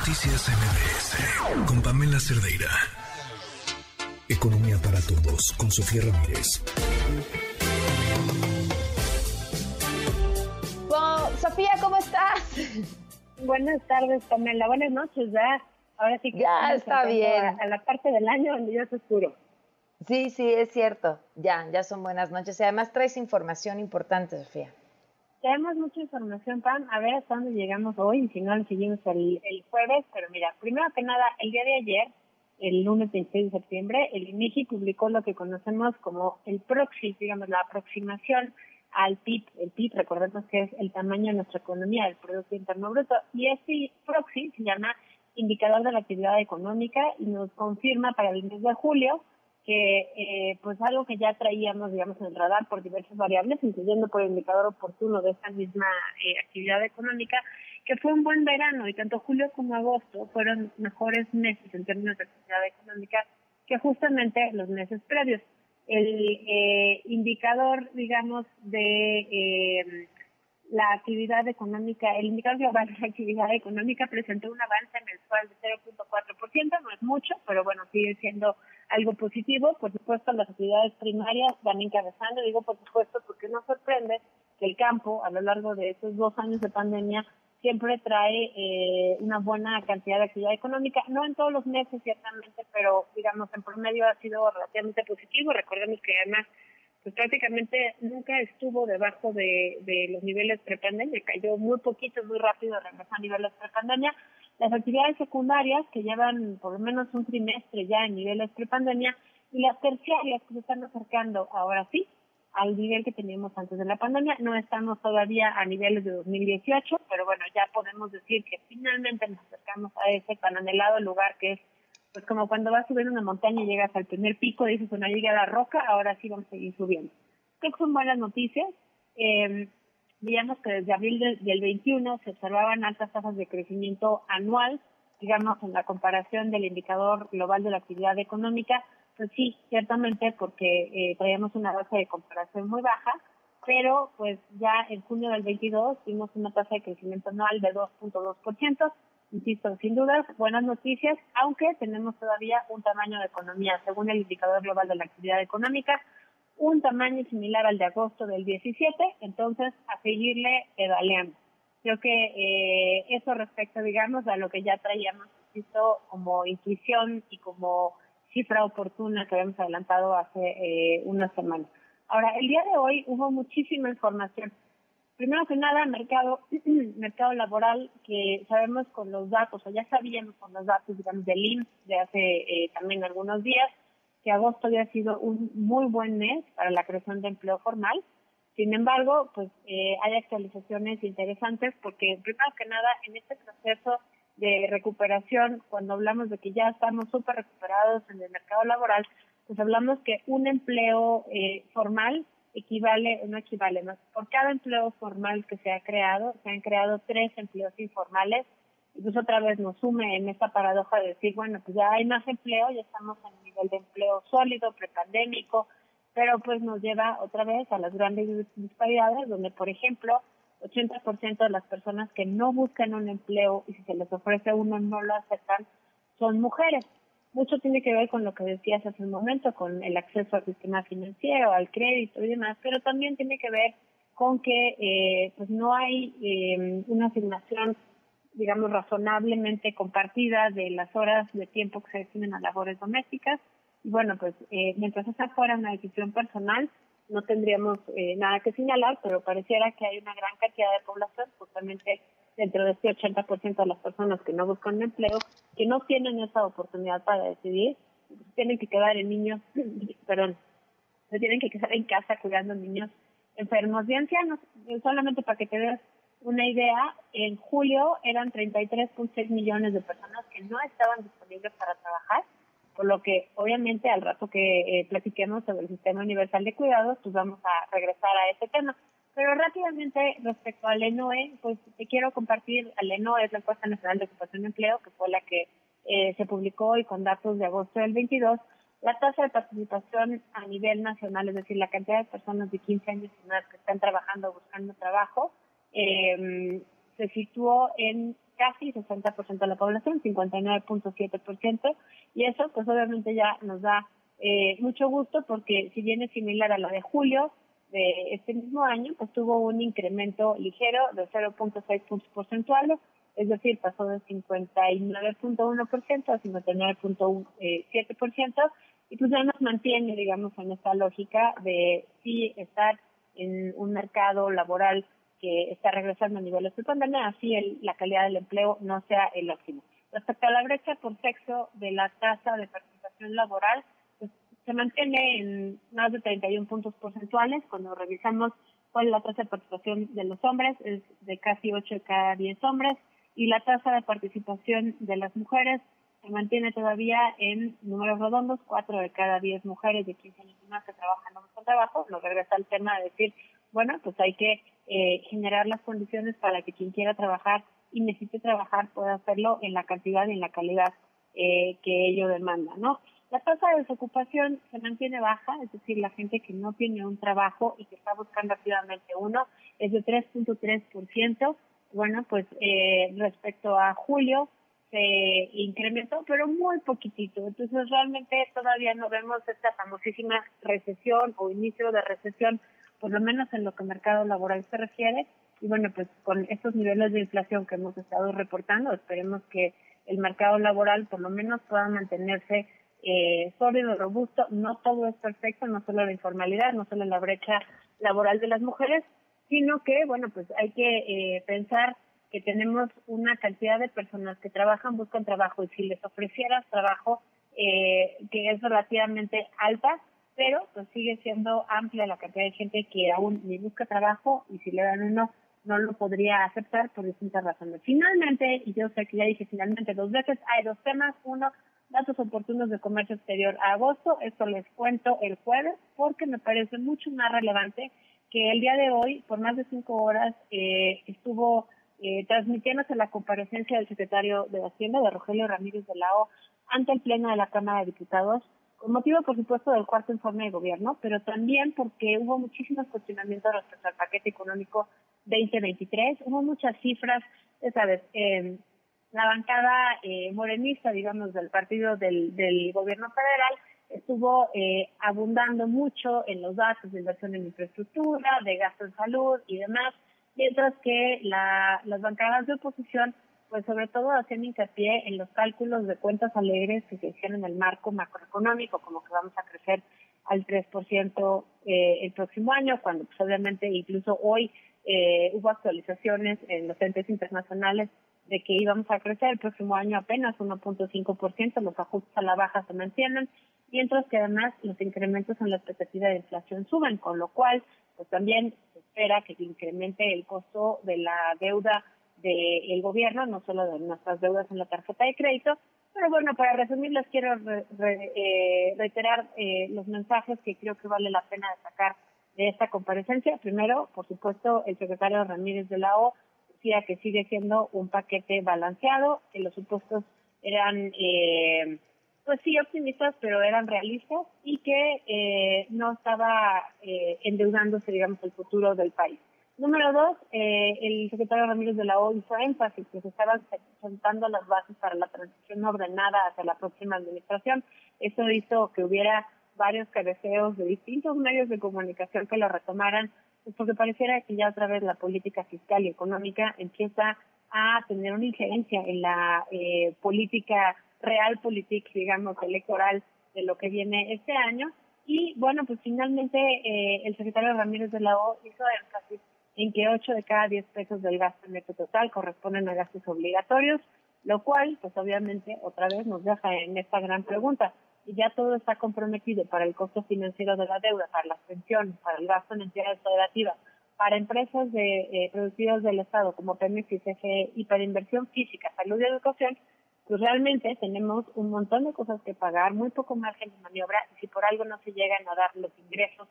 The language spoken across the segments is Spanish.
Noticias MBS con Pamela Cerdeira. Economía para todos con Sofía Ramírez. Sofía, ¿cómo estás? Buenas tardes, Pamela. Buenas noches, ya. Ahora sí que ya está bien. A, la parte del año donde ya es oscuro. Sí, sí, es cierto. Ya, ya son buenas noches. Y además traes información importante, Sofía. Tenemos mucha información, Pam. A ver hasta dónde llegamos hoy y si no, seguimos el, el jueves. Pero mira, primero que nada, el día de ayer, el lunes 26 de septiembre, el INEGI publicó lo que conocemos como el proxy, digamos, la aproximación al PIB. El PIB, recordemos que es el tamaño de nuestra economía, el Producto Interno Bruto. Y este proxy se llama indicador de la actividad económica y nos confirma para el mes de julio que eh, pues algo que ya traíamos digamos en el radar por diversas variables incluyendo por el indicador oportuno de esta misma eh, actividad económica que fue un buen verano y tanto julio como agosto fueron mejores meses en términos de actividad económica que justamente los meses previos. El eh, indicador digamos de la actividad económica, el indicador global de la actividad económica presentó un avance mensual de 0.4%, no es mucho, pero bueno, sigue siendo algo positivo. Por supuesto, las actividades primarias van encabezando, digo por supuesto porque no sorprende que el campo, a lo largo de estos dos años de pandemia, siempre trae eh, una buena cantidad de actividad económica, no en todos los meses ciertamente, pero digamos en promedio ha sido relativamente positivo. Recordemos que además pues prácticamente nunca estuvo debajo de, los niveles prepandemia, cayó muy poquito, muy rápido, regresó a niveles prepandemia. Las actividades secundarias, que llevan por lo menos un trimestre ya en niveles prepandemia, y las terciarias que se están acercando ahora sí al nivel que teníamos antes de la pandemia. No estamos todavía a niveles de 2018, pero bueno, ya podemos decir que finalmente nos acercamos a ese tan anhelado lugar que es pues como cuando vas a subir una montaña y llegas al primer pico, dices, bueno, llega la roca, ahora sí vamos a seguir subiendo. Creo que son buenas noticias. Eh, veíamos que desde abril del, 21 se observaban altas tasas de crecimiento anual, digamos, en la comparación del indicador global de la actividad económica, pues sí, ciertamente porque eh, traíamos una base de comparación muy baja, pero pues ya en junio del 22 tuvimos una tasa de crecimiento anual de 2.2%, Insisto, sin dudas, buenas noticias, aunque tenemos todavía un tamaño de economía, según el indicador global de la actividad económica, un tamaño similar al de agosto del 17, entonces a seguirle pedaleando. Creo que eh, eso respecto, digamos, a lo que ya traíamos visto como intuición y como cifra oportuna que habíamos adelantado hace eh, unas semanas. Ahora, el día de hoy hubo muchísima información primero que nada, mercado, mercado laboral, que sabemos con los datos, o ya sabíamos con los datos, digamos, del IMSS de hace eh, también algunos días, que agosto había sido un muy buen mes para la creación de empleo formal. Sin embargo, pues eh, hay actualizaciones interesantes porque, primero que nada, en este proceso de recuperación, cuando hablamos de que ya estamos súper recuperados en el mercado laboral, pues hablamos que un empleo eh, formal equivale, no equivale más, por cada empleo formal que se ha creado, se han creado tres empleos informales, y pues otra vez nos sume en esta paradoja de decir, bueno, pues ya hay más empleo, ya estamos en el nivel de empleo sólido, prepandémico, pero pues nos lleva otra vez a las grandes disparidades, donde por ejemplo, 80% de las personas que no buscan un empleo y si se les ofrece uno no lo aceptan, son mujeres mucho tiene que ver con lo que decías hace un momento, con el acceso al sistema financiero, al crédito y demás, pero también tiene que ver con que eh, pues no hay eh, una asignación, digamos, razonablemente compartida de las horas de tiempo que se destinen a labores domésticas. Bueno, pues eh, mientras esa fuera una decisión personal, no tendríamos eh, nada que señalar, pero pareciera que hay una gran cantidad de población justamente dentro de este 80% de las personas que no buscan empleo, que no tienen esa oportunidad para decidir, tienen que quedar en niños, perdón, se tienen que quedar en casa cuidando niños enfermos y ancianos. Solamente para que te des una idea, en julio eran 33.6 millones de personas que no estaban disponibles para trabajar, por lo que obviamente al rato que eh, platiquemos sobre el sistema universal de cuidados, pues vamos a regresar a ese tema. Pero rápidamente, respecto al ENOE, pues te quiero compartir, al ENOE es la encuesta nacional de ocupación de empleo, que fue la que eh, se publicó hoy con datos de agosto del 22, la tasa de participación a nivel nacional, es decir, la cantidad de personas de 15 años y más que están trabajando buscando trabajo, eh, se situó en casi 60% de la población, 59.7%, y eso pues obviamente ya nos da eh, mucho gusto porque si bien es similar a la de julio de este mismo año, pues tuvo un incremento ligero de 0.6 puntos porcentuales, es decir, pasó de 59.1% a 59.7%, y pues ya nos mantiene, digamos, en esta lógica de sí estar en un mercado laboral que está regresando a niveles de pandemia, así el, la calidad del empleo no sea el óptimo. Respecto a la brecha por sexo de la tasa de participación laboral, pues, se mantiene en más de 31 puntos porcentuales. Cuando revisamos cuál es la tasa de participación de los hombres, es de casi 8 de cada 10 hombres, y la tasa de participación de las mujeres se mantiene todavía en números redondos, 4 de cada 10 mujeres de 15 años y más que trabajan en nuestro trabajo. Nos regresa al tema de decir, bueno, pues hay que eh, generar las condiciones para que quien quiera trabajar y necesite trabajar pueda hacerlo en la cantidad y en la calidad eh, que ello demanda, ¿no? La tasa de desocupación se mantiene baja, es decir, la gente que no tiene un trabajo y que está buscando activamente uno es de 3.3%. Bueno, pues eh, respecto a julio se incrementó, pero muy poquitito. Entonces realmente todavía no vemos esta famosísima recesión o inicio de recesión por lo menos en lo que mercado laboral se refiere. Y bueno, pues con estos niveles de inflación que hemos estado reportando, esperemos que el mercado laboral por lo menos pueda mantenerse eh, sólido, robusto. No todo es perfecto, no solo la informalidad, no solo la brecha laboral de las mujeres, sino que, bueno, pues hay que eh, pensar que tenemos una cantidad de personas que trabajan, buscan trabajo y si les ofrecieras trabajo eh, que es relativamente alta, pero pues sigue siendo amplia la cantidad de gente que aún ni busca trabajo y si le dan uno no lo podría aceptar por distintas razones. Finalmente, y yo sé que ya dije finalmente dos veces, hay dos temas. Uno, datos oportunos de comercio exterior a agosto. Esto les cuento el jueves porque me parece mucho más relevante que el día de hoy, por más de cinco horas, eh, estuvo eh, transmitiéndose la comparecencia del secretario de Hacienda, de Rogelio Ramírez de la O, ante el Pleno de la Cámara de Diputados, con motivo, por supuesto, del cuarto informe de gobierno, pero también porque hubo muchísimos cuestionamientos respecto al paquete económico 2023. Hubo muchas cifras, sabes, eh, la bancada eh, morenista, digamos, del partido del, del gobierno federal estuvo eh, abundando mucho en los datos de inversión en infraestructura, de gasto en salud y demás, mientras que la, las bancadas de oposición pues sobre todo haciendo hincapié en los cálculos de cuentas alegres que se hicieron en el marco macroeconómico, como que vamos a crecer al 3% eh, el próximo año, cuando pues obviamente incluso hoy eh, hubo actualizaciones en los entes internacionales de que íbamos a crecer el próximo año apenas 1.5%, los ajustes a la baja se mantienen, mientras que además los incrementos en la expectativa de inflación suben, con lo cual pues también se espera que se incremente el costo de la deuda del gobierno, no solo de nuestras deudas en la tarjeta de crédito. Pero bueno, para resumir, les quiero eh, reiterar eh, los mensajes que creo que vale la pena destacar de esta comparecencia. Primero, por supuesto, el secretario Ramírez de la O decía que sigue siendo un paquete balanceado, que los supuestos eran, eh, pues sí, optimistas, pero eran realistas y que no estaba endeudándose, digamos, el futuro del país. Número dos, eh, el secretario Ramírez de la O hizo énfasis que se estaban sentando las bases para la transición ordenada hacia la próxima administración. Eso hizo que hubiera varios cabeceos de distintos medios de comunicación que lo retomaran, pues porque pareciera que ya otra vez la política fiscal y económica empieza a tener una injerencia en la eh, política real, política, digamos, electoral de lo que viene este año. Y bueno, pues finalmente eh, el secretario Ramírez de la O hizo énfasis en que 8 de cada 10 pesos del gasto neto total corresponden a gastos obligatorios, lo cual, pues obviamente, otra vez nos deja en esta gran pregunta. Y ya todo está comprometido para el costo financiero de la deuda, para las pensiones, para el gasto en entidades federativas, para empresas de, eh, productivas del Estado como y CFE y para inversión física, salud y educación, pues realmente tenemos un montón de cosas que pagar, muy poco margen de maniobra y si por algo no se llegan a dar los ingresos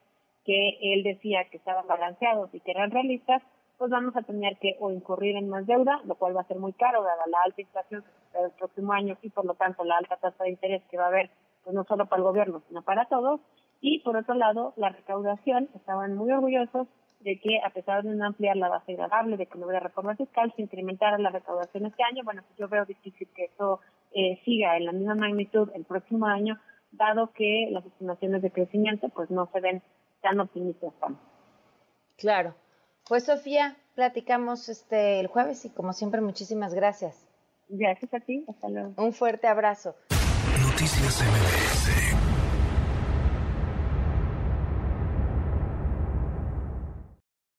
que él decía que estaban balanceados y que eran realistas, pues vamos a tener que o incurrir en más deuda, lo cual va a ser muy caro dada la alta inflación que se espera el próximo año y por lo tanto la alta tasa de interés que va a haber, pues no solo para el gobierno, sino para todos. Y por otro lado, la recaudación, estaban muy orgullosos de que a pesar de no ampliar la base agradable, de que no hubiera reforma fiscal, se incrementara la recaudación este año, bueno, pues yo veo difícil que eso eh, siga en la misma magnitud el próximo año, dado que las estimaciones de crecimiento pues no se ven tan optimistas. Claro. Pues Sofía, platicamos este el jueves y como siempre muchísimas gracias. Gracias a ti, hasta luego. Un fuerte abrazo. Noticias MBS